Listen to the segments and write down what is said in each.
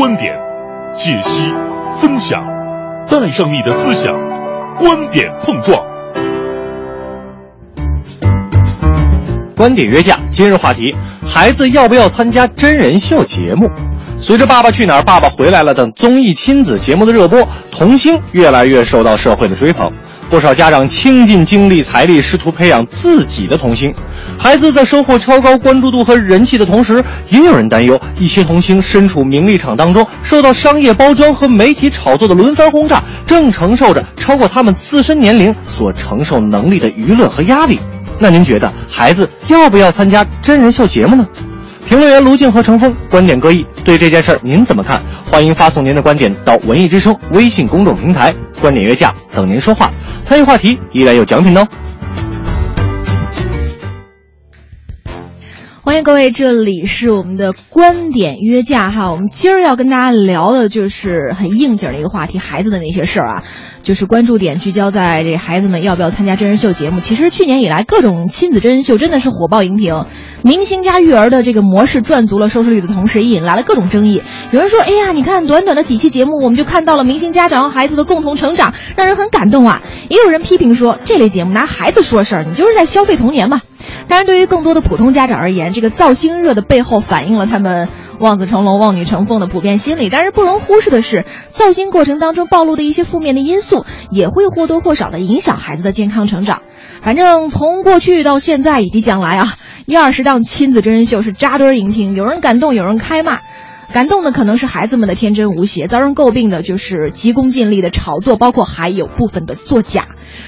观点，解析、分享，带上你的思想，观点碰撞。观点约架，今日话题：孩子要不要参加真人秀节目？随着《爸爸去哪儿》《爸爸回来了》等综艺亲子节目的热播，童星越来越受到社会的追捧。不少家长倾尽精力财力，试图培养自己的童星。孩子在收获超高关注度和人气的同时，也有人担忧，一些童星身处名利场当中，受到商业包装和媒体炒作的轮番轰炸，正承受着超过他们自身年龄所承受能力的舆论和压力。那您觉得孩子要不要参加真人秀节目呢？评论员卢静和程峰观点各异，对这件事儿您怎么看？欢迎发送您的观点到文艺之声微信公众平台“观点约架”，等您说话。参与话题依然有奖品哦。欢迎各位，这里是我们的观点约架哈。我们今儿要跟大家聊的就是很应景的一个话题，孩子的那些事儿啊，就是关注点聚焦在这孩子们要不要参加真人秀节目。其实去年以来，各种亲子真人秀真的是火爆荧屏，明星加育儿的这个模式赚足了收视率的同时，也引来了各种争议。有人说，哎呀，你看短短的几期节目，我们就看到了明星家长和孩子的共同成长，让人很感动啊。也有人批评说，这类节目拿孩子说事儿，你就是在消费童年嘛。当然，对于更多的普通家长而言，这个造星热的背后反映了他们望子成龙、望女成凤的普遍心理。但是不容忽视的是，造星过程当中暴露的一些负面的因素，也会或多或少的影响孩子的健康成长。反正从过去到现在以及将来啊，一二十档亲子真人秀是扎堆儿荧屏，有人感动，有人开骂。感动的可能是孩子们的天真无邪，遭人诟病的就是急功近利的炒作，包括还有部分的作假。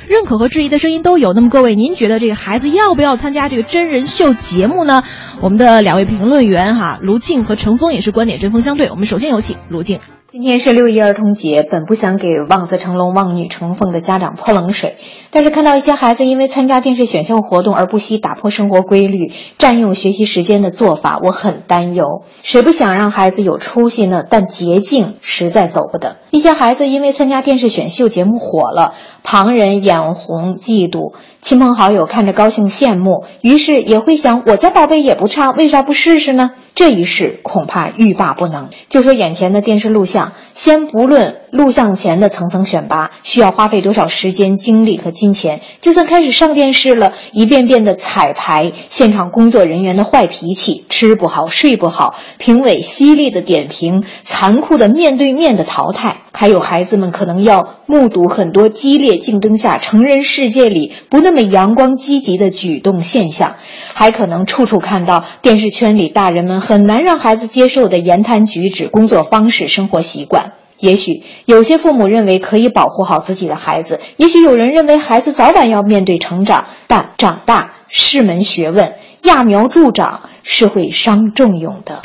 认可和质疑的声音都有。那么各位，您觉得这个孩子要不要参加这个真人秀节目呢？我们的两位评论员哈，卢静和程峰也是观点针锋相对。我们首先有请卢静。今天是六一儿童节，本不想给望子成龙、望女成凤的家长泼冷水，但是看到一些孩子因为参加电视选秀活动而不惜打破生活规律、占用学习时间的做法，我很担忧。谁不想让孩子有出息呢？但捷径实在走不得。一些孩子因为参加电视选秀节目火了，旁人眼红嫉妒，亲朋好友看着高兴羡慕，于是也会想：我家宝贝也不差，为啥不试试呢？这一试恐怕欲罢不能。就说眼前的电视录像，先不论录像前的层层选拔需要花费多少时间、精力和金钱，就算开始上电视了，一遍遍的彩排，现场工作人员的坏脾气，吃不好睡不好，评委犀利的点评，残酷的面对面的淘汰，还有孩子们可能要目睹很多激烈竞争下成人世界里不那么阳光积极的举动现象，还可能处处看到电视圈里大人们。很难让孩子接受的言谈举止、工作方式、生活习惯。也许有些父母认为可以保护好自己的孩子，也许有人认为孩子早晚要面对成长，但长大是门学问，揠苗助长是会伤仲永的。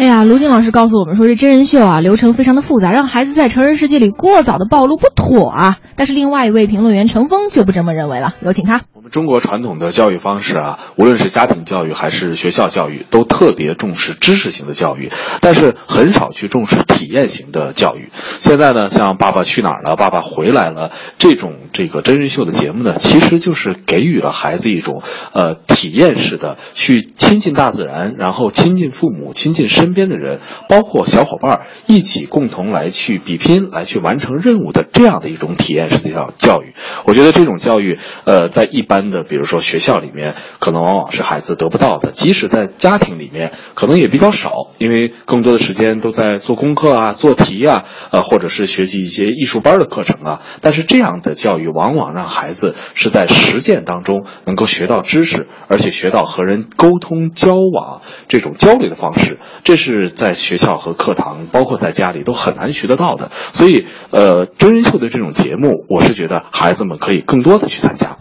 哎呀，卢静老师告诉我们说，这真人秀啊，流程非常的复杂，让孩子在成人世界里过早的暴露不妥啊。但是另外一位评论员程峰就不这么认为了，有请他。我们中国传统的教育方式啊，无论是家庭教育还是学校教育，都特别重视知识型的教育，但是很少去重视体验型的教育。现在呢，像《爸爸去哪儿了》《爸爸回来了》这种这个真人秀的节目呢，其实就是给予了孩子一种呃体验式的去亲近大自然，然后亲近父母，亲近身。身边的人，包括小伙伴一起共同来去比拼，来去完成任务的这样的一种体验式的教教育，我觉得这种教育，呃，在一般的比如说学校里面，可能往往是孩子得不到的；即使在家庭里面，可能也比较少，因为更多的时间都在做功课啊、做题啊，呃，或者是学习一些艺术班的课程啊。但是这样的教育，往往让孩子是在实践当中能够学到知识，而且学到和人沟通交往这种交流的方式。这是在学校和课堂，包括在家里都很难学得到的。所以，呃，真人秀的这种节目，我是觉得孩子们可以更多的去参加。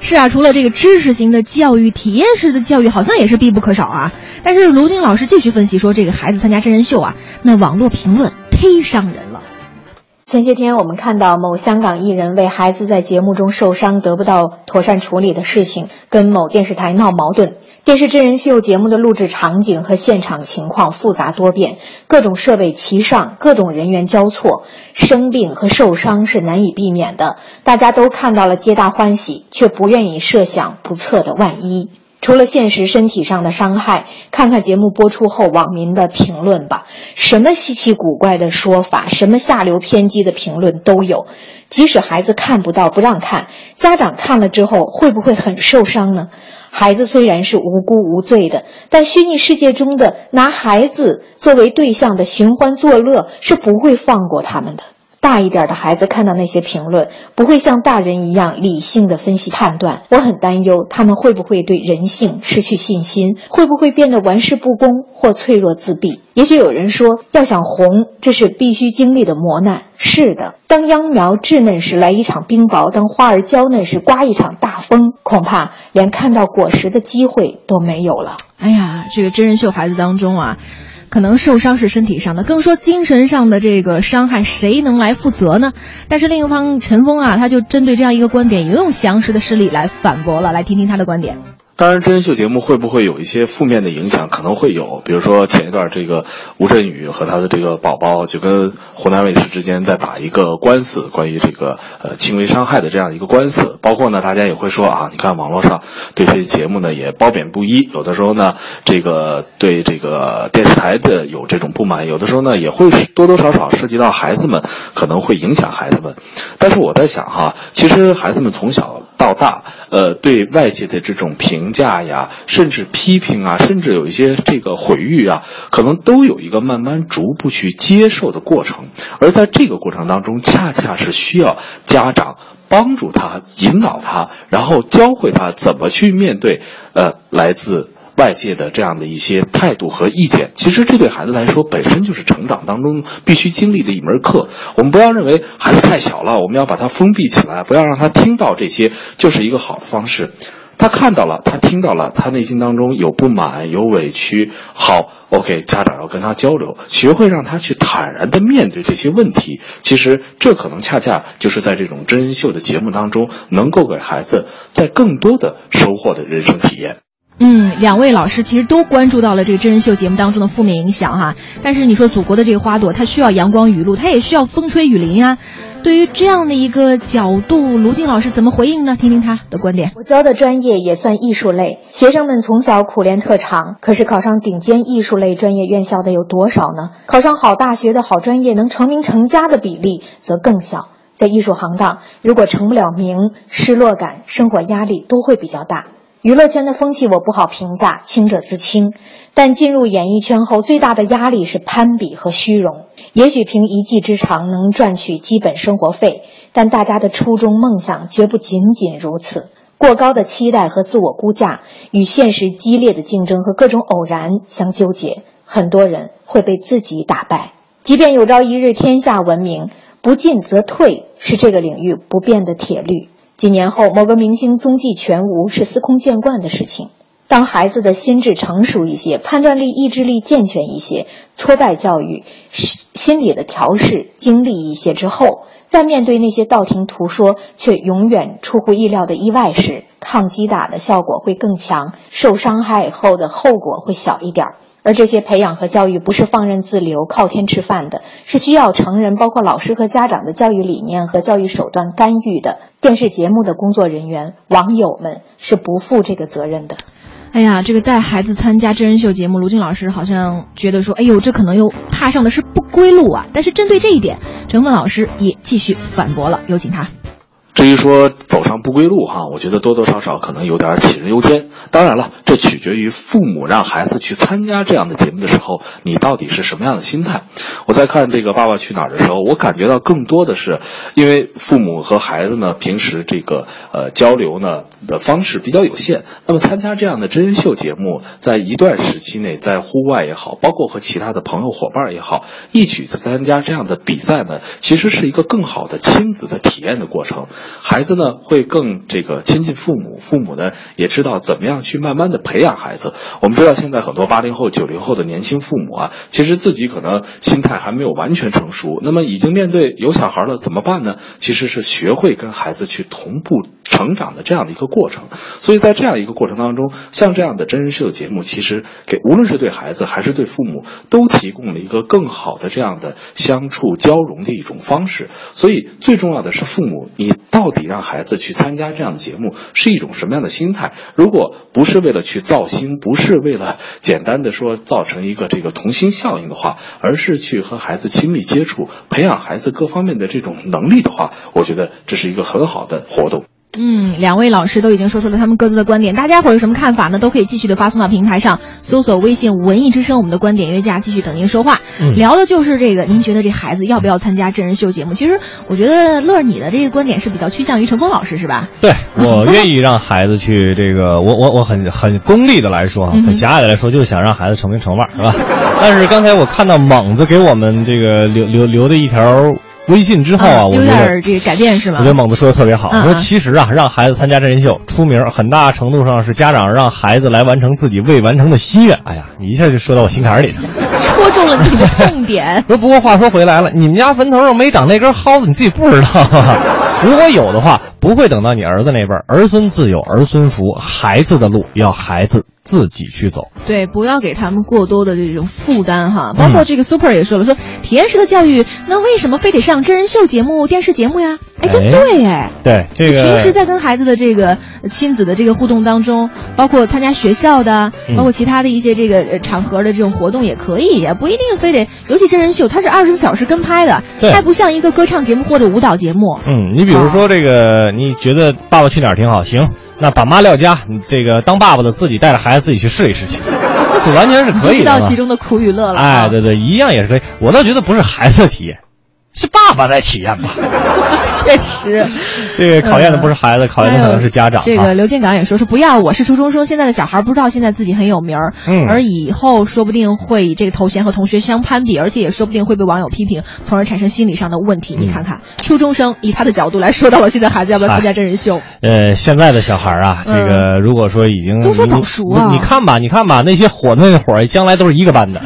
是啊，除了这个知识型的教育，体验式的教育好像也是必不可少啊。但是卢晶老师继续分析说，这个孩子参加真人秀啊，那网络评论忒伤人了。前些天我们看到某香港艺人为孩子在节目中受伤得不到妥善处理的事情，跟某电视台闹矛盾。电视真人秀节目的录制场景和现场情况复杂多变，各种设备齐上，各种人员交错，生病和受伤是难以避免的。大家都看到了，皆大欢喜，却不愿意设想不测的万一。除了现实身体上的伤害，看看节目播出后网民的评论吧。什么稀奇古怪的说法，什么下流偏激的评论都有。即使孩子看不到不让看，家长看了之后会不会很受伤呢？孩子虽然是无辜无罪的，但虚拟世界中的拿孩子作为对象的寻欢作乐是不会放过他们的。大一点的孩子看到那些评论，不会像大人一样理性的分析判断。我很担忧他们会不会对人性失去信心，会不会变得玩世不恭或脆弱自闭。也许有人说，要想红，这是必须经历的磨难。是的，当秧苗稚嫩时来一场冰雹，当花儿娇嫩时刮一场大风，恐怕连看到果实的机会都没有了。哎呀，这个真人秀孩子当中啊。可能受伤是身体上的，更说精神上的这个伤害，谁能来负责呢？但是另一方陈峰啊，他就针对这样一个观点，也用详实的事例来反驳了。来听听他的观点。当然，真人秀节目会不会有一些负面的影响？可能会有，比如说前一段这个吴镇宇和他的这个宝宝就跟湖南卫视之间在打一个官司，关于这个呃轻微伤害的这样一个官司。包括呢，大家也会说啊，你看网络上对这些节目呢也褒贬不一，有的时候呢这个对这个电视台的有这种不满，有的时候呢也会多多少少涉及到孩子们，可能会影响孩子们。但是我在想哈，其实孩子们从小。到大，呃，对外界的这种评价呀，甚至批评啊，甚至有一些这个毁誉啊，可能都有一个慢慢逐步去接受的过程。而在这个过程当中，恰恰是需要家长帮助他、引导他，然后教会他怎么去面对，呃，来自。外界的这样的一些态度和意见，其实这对孩子来说本身就是成长当中必须经历的一门课。我们不要认为孩子太小了，我们要把他封闭起来，不要让他听到这些，就是一个好的方式。他看到了，他听到了，他内心当中有不满、有委屈。好，OK，家长要跟他交流，学会让他去坦然的面对这些问题。其实这可能恰恰就是在这种真人秀的节目当中，能够给孩子在更多的收获的人生体验。嗯，两位老师其实都关注到了这个真人秀节目当中的负面影响哈。但是你说祖国的这个花朵，它需要阳光雨露，它也需要风吹雨淋呀。对于这样的一个角度，卢静老师怎么回应呢？听听他的观点。我教的专业也算艺术类，学生们从小苦练特长，可是考上顶尖艺术类专业院校的有多少呢？考上好大学的好专业，能成名成家的比例则更小。在艺术行当，如果成不了名，失落感、生活压力都会比较大。娱乐圈的风气我不好评价，清者自清。但进入演艺圈后，最大的压力是攀比和虚荣。也许凭一技之长能赚取基本生活费，但大家的初衷梦想绝不仅仅如此。过高的期待和自我估价，与现实激烈的竞争和各种偶然相纠结，很多人会被自己打败。即便有朝一日天下闻名，不进则退是这个领域不变的铁律。几年后，某个明星踪迹全无是司空见惯的事情。当孩子的心智成熟一些，判断力、意志力健全一些，挫败教育、心理的调试经历一些之后，在面对那些道听途说却永远出乎意料的意外时，抗击打的效果会更强，受伤害后的后果会小一点儿。而这些培养和教育不是放任自流、靠天吃饭的，是需要成人，包括老师和家长的教育理念和教育手段干预的。电视节目的工作人员、网友们是不负这个责任的。哎呀，这个带孩子参加真人秀节目，卢静老师好像觉得说，哎呦，这可能又踏上的是不归路啊。但是针对这一点，陈凤老师也继续反驳了，有请他。至于说走上不归路哈，我觉得多多少少可能有点杞人忧天。当然了，这取决于父母让孩子去参加这样的节目的时候，你到底是什么样的心态。我在看这个《爸爸去哪儿》的时候，我感觉到更多的是，因为父母和孩子呢平时这个呃交流呢的方式比较有限，那么参加这样的真人秀节目，在一段时期内，在户外也好，包括和其他的朋友伙伴也好，一起去参加这样的比赛呢，其实是一个更好的亲子的体验的过程。孩子呢会更这个亲近父母，父母呢也知道怎么样去慢慢的培养孩子。我们知道现在很多八零后、九零后的年轻父母啊，其实自己可能心态。还没有完全成熟。那么已经面对有小孩了，怎么办呢？其实是学会跟孩子去同步成长的这样的一个过程。所以在这样一个过程当中，像这样的真人秀节目，其实给无论是对孩子还是对父母，都提供了一个更好的这样的相处交融的一种方式。所以最重要的是，父母你到底让孩子去参加这样的节目是一种什么样的心态？如果不是为了去造星，不是为了简单的说造成一个这个童心效应的话，而是去和孩子亲密接触，培养孩子各方面的这种能力的话，我觉得这是一个很好的活动。嗯，两位老师都已经说出了他们各自的观点，大家伙儿有什么看法呢？都可以继续的发送到平台上，搜索微信“文艺之声”，我们的观点约架继续等您说话。嗯聊的就是这个，您觉得这孩子要不要参加真人秀节目？其实我觉得乐儿你的这个观点是比较趋向于陈峰老师，是吧？对我愿意让孩子去这个，我我我很很功利的来说很狭隘的来说，就是想让孩子成名成腕儿，是吧？但是刚才我看到猛子给我们这个留留留的一条微信之后啊，我有觉得点这个改变是吧？我觉得猛子说的特别好，嗯嗯说其实啊，让孩子参加真人秀出名，很大程度上是家长让孩子来完成自己未完成的心愿。哎呀，你一下就说到我心坎儿里了。戳中了你的痛点。不过话说回来了，你们家坟头上没长那根蒿子，你自己不知道啊。如果有的话，不会等到你儿子那辈儿，儿孙自有儿孙福，孩子的路要孩子自己去走。对，不要给他们过多的这种负担哈。包括这个 Super 也说了，说体验式的教育，那为什么非得上真人秀节目、电视节目呀？哎，这哎对哎。对这个平时在跟孩子的这个呃亲子的这个互动当中，包括参加学校的，嗯包括其他的一些这个呃场合的这种活动也可以，也不一定非得。尤其真人秀，它是二十四小时跟拍的，对还不像一个歌唱节目或者舞蹈节目。嗯，你比如说这个，你觉得《爸爸去哪儿》挺好，行，那把妈撂家，这个当爸爸的自己带着孩子自己去试一试去，这完全是可以的嘛。道其中的苦与乐了。哎，对对，一样也是可以。我倒觉得不是孩子的体验，是爸爸在体验吧。确实。这个考验的不是孩子，考验的可能是家长啊。这个刘建港也说说不要，我是初中生，现在的小孩不知道现在自己很有名儿，嗯而以后说不定会以这个头衔和同学相攀比，而且也说不定会被网友批评，从而产生心理上的问题。嗯你看看，初中生以他的角度来说到了现在孩子要不要参加真人秀，呃，现在的小孩啊，这个如果说已经嗯都说早熟啊你看吧，你看吧，那些火的那会儿，将来都是一个班的，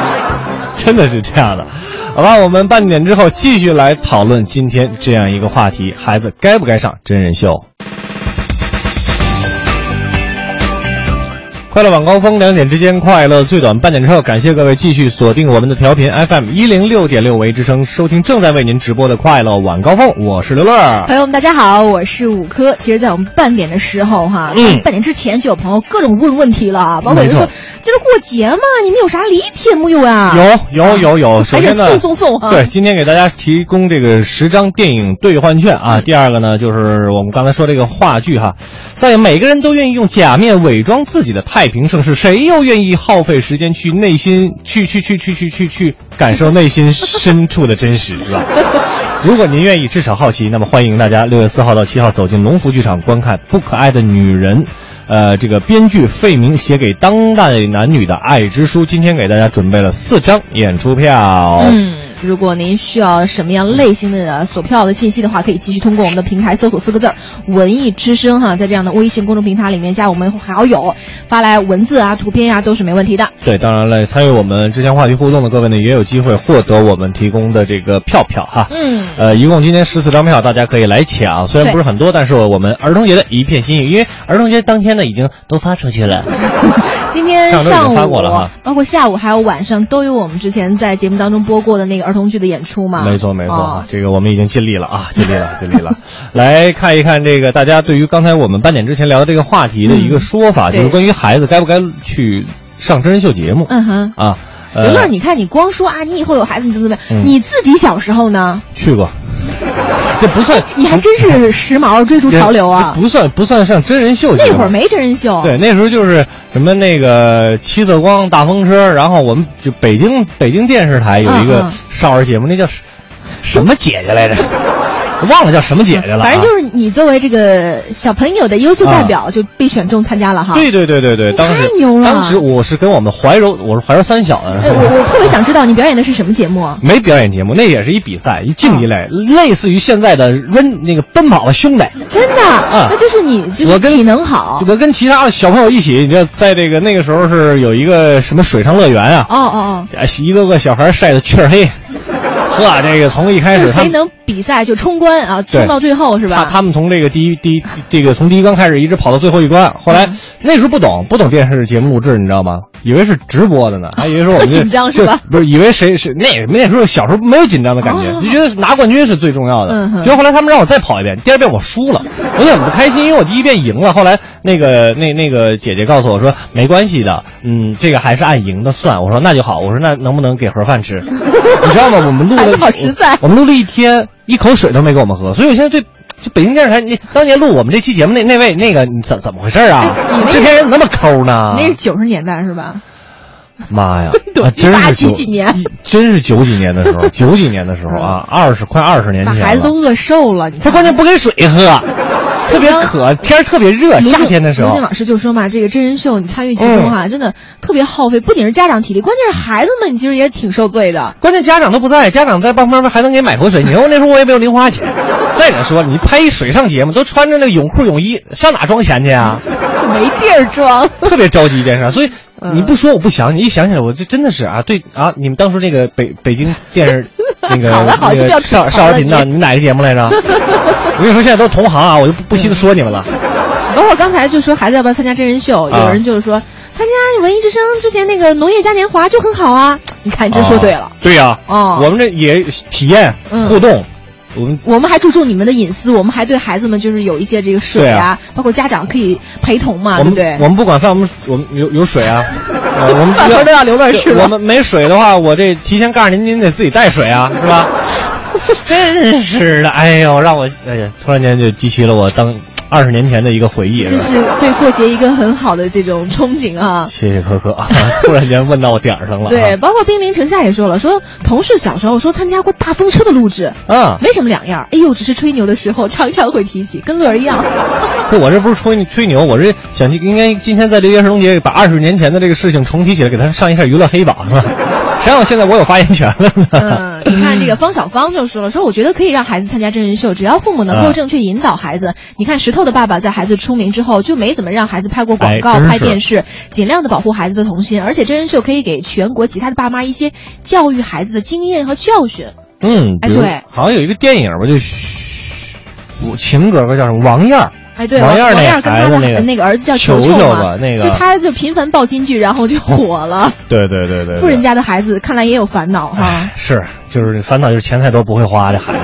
真的是这样的。好吧，我们半点之后继续来讨论今天这样一个话题：孩子该不该上真人秀？快乐晚高峰，两点之间快乐最短。半点之后，感谢各位继续锁定我们的调频 FM 一零六点六为之声，收听正在为您直播的快乐晚高峰，我是刘乐。朋友们，大家好，我是五科。其实，在我们半点的时候，哈，嗯半点之前就有朋友各种问问题了啊，包括有人说今儿过节嘛，你们有啥礼品没有啊？有有有有，首还是先呢，送送送啊！对，今天给大家提供这个十张电影兑换券啊。第二个呢，就是我们刚才说这个话剧哈，在每个人都愿意用假面伪装自己的太平盛世，谁又愿意耗费时间去内心去去去去去去去感受内心深处的真实，是吧？如果您愿意，至少好奇，那么欢迎大家六月四号到七号走进龙福剧场观看《不可爱的女人》。呃，这个编剧费明写给当代男女的爱之书，今天给大家准备了四张演出票。嗯，如果您需要什么样类型的索票的信息的话，可以继续通过我们的平台搜索四个字儿“文艺之声”哈，在这样的微信公众平台里面加我们好友，发来文字啊、图片呀、都是没问题的。对，当然了，参与我们之前话题互动的各位呢，也有机会获得我们提供的这个票票哈。嗯，呃，一共今天十四张票，大家可以来抢，虽然不是很多，但是我们儿童节的一片心意，因为儿童节当天呢已经都发出去了。今天上午包括下午还有晚上都有我们之前在节目当中播过的那个儿童剧的演出嘛。没错，没错，哦这个我们已经尽力了啊，尽力了，尽力了。来看一看这个大家对于刚才我们半点之前聊的这个话题的一个说法，嗯就是关于孩子该不该去上真人秀节目、嗯哼。啊。呃刘乐，你看你光说啊，你以后有孩子你怎么怎么样，嗯你自己小时候呢？去过，这不算，你还真是时髦，追逐潮流啊！不算不算上真人秀。那会儿没真人秀。对，那时候就是什么那个七色光大风车，然后我们就北京北京电视台有一个少儿节目，那叫什什么姐姐来着？忘了叫什么姐姐了啊。反正就是你作为这个小朋友的优秀代表就被选中参加了哈。对对对对对，当时太牛了当时我是跟我们怀柔，我是怀柔三小的。哎，我我特别想知道你表演的是什么节目啊？没表演节目，那也是一比赛，一竞技类，类似于现在的温那个奔跑的兄弟。真的，那就是你就是我跟体能好。我跟其他的小朋友一起，你知道，在这个那个时候是有一个什么水上乐园啊，哦哦哦，一个个小孩晒得黢黑，呵，这个从一开始他们谁能比赛就冲关啊，冲到最后是吧？他他们从这个第一第一这个从第一关开始一直跑到最后一关，后来那时候不懂不懂电视节目录制，你知道吗？以为是直播的呢，还以为说我们紧张是吧？不是，以为谁谁那那时候小时候没有紧张的感觉，就觉得拿冠军是最重要的。嗯，结果后来他们让我再跑一遍，第二遍我输了，我就很不开心，因为我第一遍赢了。后来那个那那个姐姐告诉我说没关系的，嗯，这个还是按赢的算。我说那就好，我说那能不能给盒饭吃？你知道吗？我们录了好实在，我们录了一天，一口水都没给我们喝，所以我现在对。就北京电视台，你当年录我们这期节目那那位那个，你怎怎么回事啊？你制片人怎么那么抠呢？那是九十年代是吧？妈呀，真是几几年？真是九几年的时候，九几年的时候啊，二十快二十年前，把孩子都饿瘦了。他关键不给水喝，特别渴，天特别热，夏天的时候。卢静老师就说嘛，这个真人秀你参与其中哈，真的特别耗费，不仅是家长体力，关键是孩子们其实也挺受罪的。关键家长都不在，家长在帮旁边还能给买口水。你说那时候我也没有零花钱。再者说，你拍一水上节目，都穿着那个泳裤泳衣，上哪装钱去啊？没地儿装，特别着急这事。所以你不说我不想，你一想起来，我这真的是啊，对啊，你们当初那个北北京电视 那个那个少少儿频道，你们哪个节目来着？我跟你说，现在都是同行啊，我就不惜的说你们了。包括刚才就说孩子要不要参加真人秀，有人就是说参加文艺之声之前那个农业嘉年华就很好啊。你看，你真说对了。对呀，哦，我们这也体验互动。我们我们还注重你们的隐私，我们还对孩子们就是有一些这个水啊，包括家长可以陪同嘛，对不对？我们不管饭，我们我们有有水啊，我们饭盒都要留着吃。我们没水的话，我这提前告诉您，您得自己带水啊，是吧？真是的，哎呦，让我哎呀，突然间就激起了我当二十年前的一个回忆。这是对过节一个很好的这种憧憬啊！谢谢可可，突然间问到我点儿上了。对，包括冰凌城下也说了，说同事小时候说参加过大风车的录制，啊，没什么两样。哎呦，只是吹牛的时候常常会提起，跟乐儿一样。不，我这不是吹吹牛，我这想应该今天在这个儿童节把二十年前的这个事情重提起来，给他上一下娱乐黑榜，是吧？想想现在我有发言权了？嗯，你看这个方小芳就说了，说我觉得可以让孩子参加真人秀，只要父母能够正确引导孩子。你看石头的爸爸在孩子出名之后就没怎么让孩子拍过广告、拍电视，尽量的保护孩子的童心。而且真人秀可以给全国其他的爸妈一些教育孩子的经验和教训。嗯，哎，对，好像有一个电影吧，就我情歌歌叫什么王燕儿。哎，对，王燕儿跟他的那个儿子叫球球嘛，那个就他就频繁爆金句，然后就 火了。对对对对，富人家的孩子看来也有烦恼哈。是，就是烦恼就是钱太多不会花这孩子。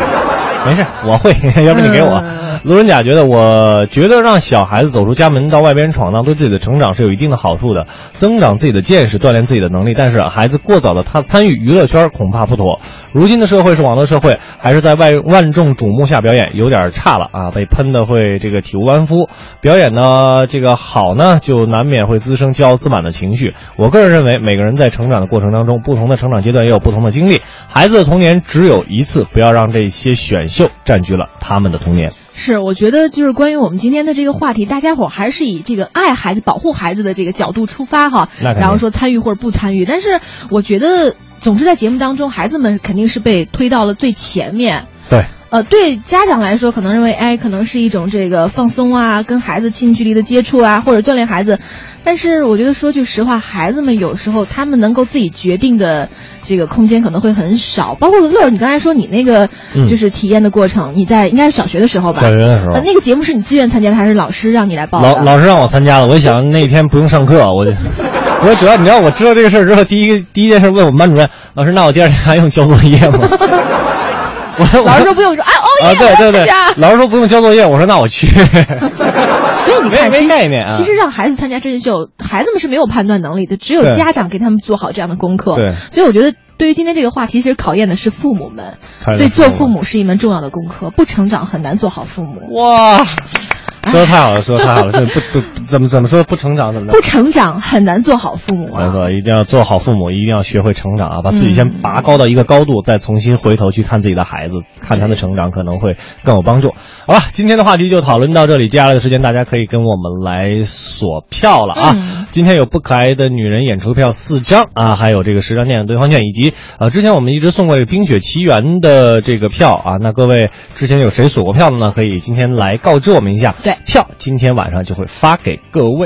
没事，我会，要不你给我。路人甲觉得，我觉得让小孩子走出家门到外边闯荡，对自己的成长是有一定的好处的，增长自己的见识，锻炼自己的能力。但是孩子过早的他参与娱乐圈恐怕不妥。如今的社会是网络社会，还是在外万众瞩目下表演，有点差了啊！被喷的会这个体无完肤。表演呢，这个好呢，就难免会滋生骄傲自满的情绪。我个人认为，每个人在成长的过程当中，不同的成长阶段也有不同的经历。孩子的童年只有一次，不要让这些选秀占据了他们的童年。是，我觉得就是关于我们今天的这个话题，大家伙还是以这个爱孩子、保护孩子的这个角度出发哈，然后说参与或者不参与。但是我觉得总是在节目当中，孩子们肯定是被推到了最前面。对，呃，对家长来说，可能认为哎，可能是一种这个放松啊，跟孩子近距离的接触啊，或者锻炼孩子。但是我觉得说句实话，孩子们有时候他们能够自己决定的这个空间可能会很少。包括乐儿，你刚才说你那个就是体验的过程，你在应该是小学的时候吧？小学的时候，那个节目是你自愿参加的，还是老师让你来报？老老师让我参加的。我想那天不用上课，我就 我主要你知道我知道这个事儿之后，第一个第一件事问我们班主任老师：“那我第二天还用交作业吗？” 我老师说不用，说哎哦耶，对对对，老师说不用交作业，我说那我去。所以你看，没概念啊。其实让孩子参加真人秀，孩子们是没有判断能力的，只有家长给他们做好这样的功课。对。所以我觉得，对于今天这个话题，其实考验的是父母们。所以做父母是一门重要的功课，不成长很难做好父母。哇。说的太好了，说的太好了，这不不怎么怎么说不成长怎么着不？成长很难做好父母啊。没错，一定要做好父母，一定要学会成长啊！把自己先拔高到一个高度，再重新回头去看自己的孩子，看他的成长，可能会更有帮助。好了，今天的话题就讨论到这里，接下来的时间大家可以跟我们来锁票了啊！嗯今天有不可爱的女人演出票四张啊，还有这个十张电影兑换券，以及呃之前我们一直送过这个《冰雪奇缘》的这个票啊。那各位之前有谁锁过票的呢？可以今天来告知我们一下。对票今天晚上就会发给各位。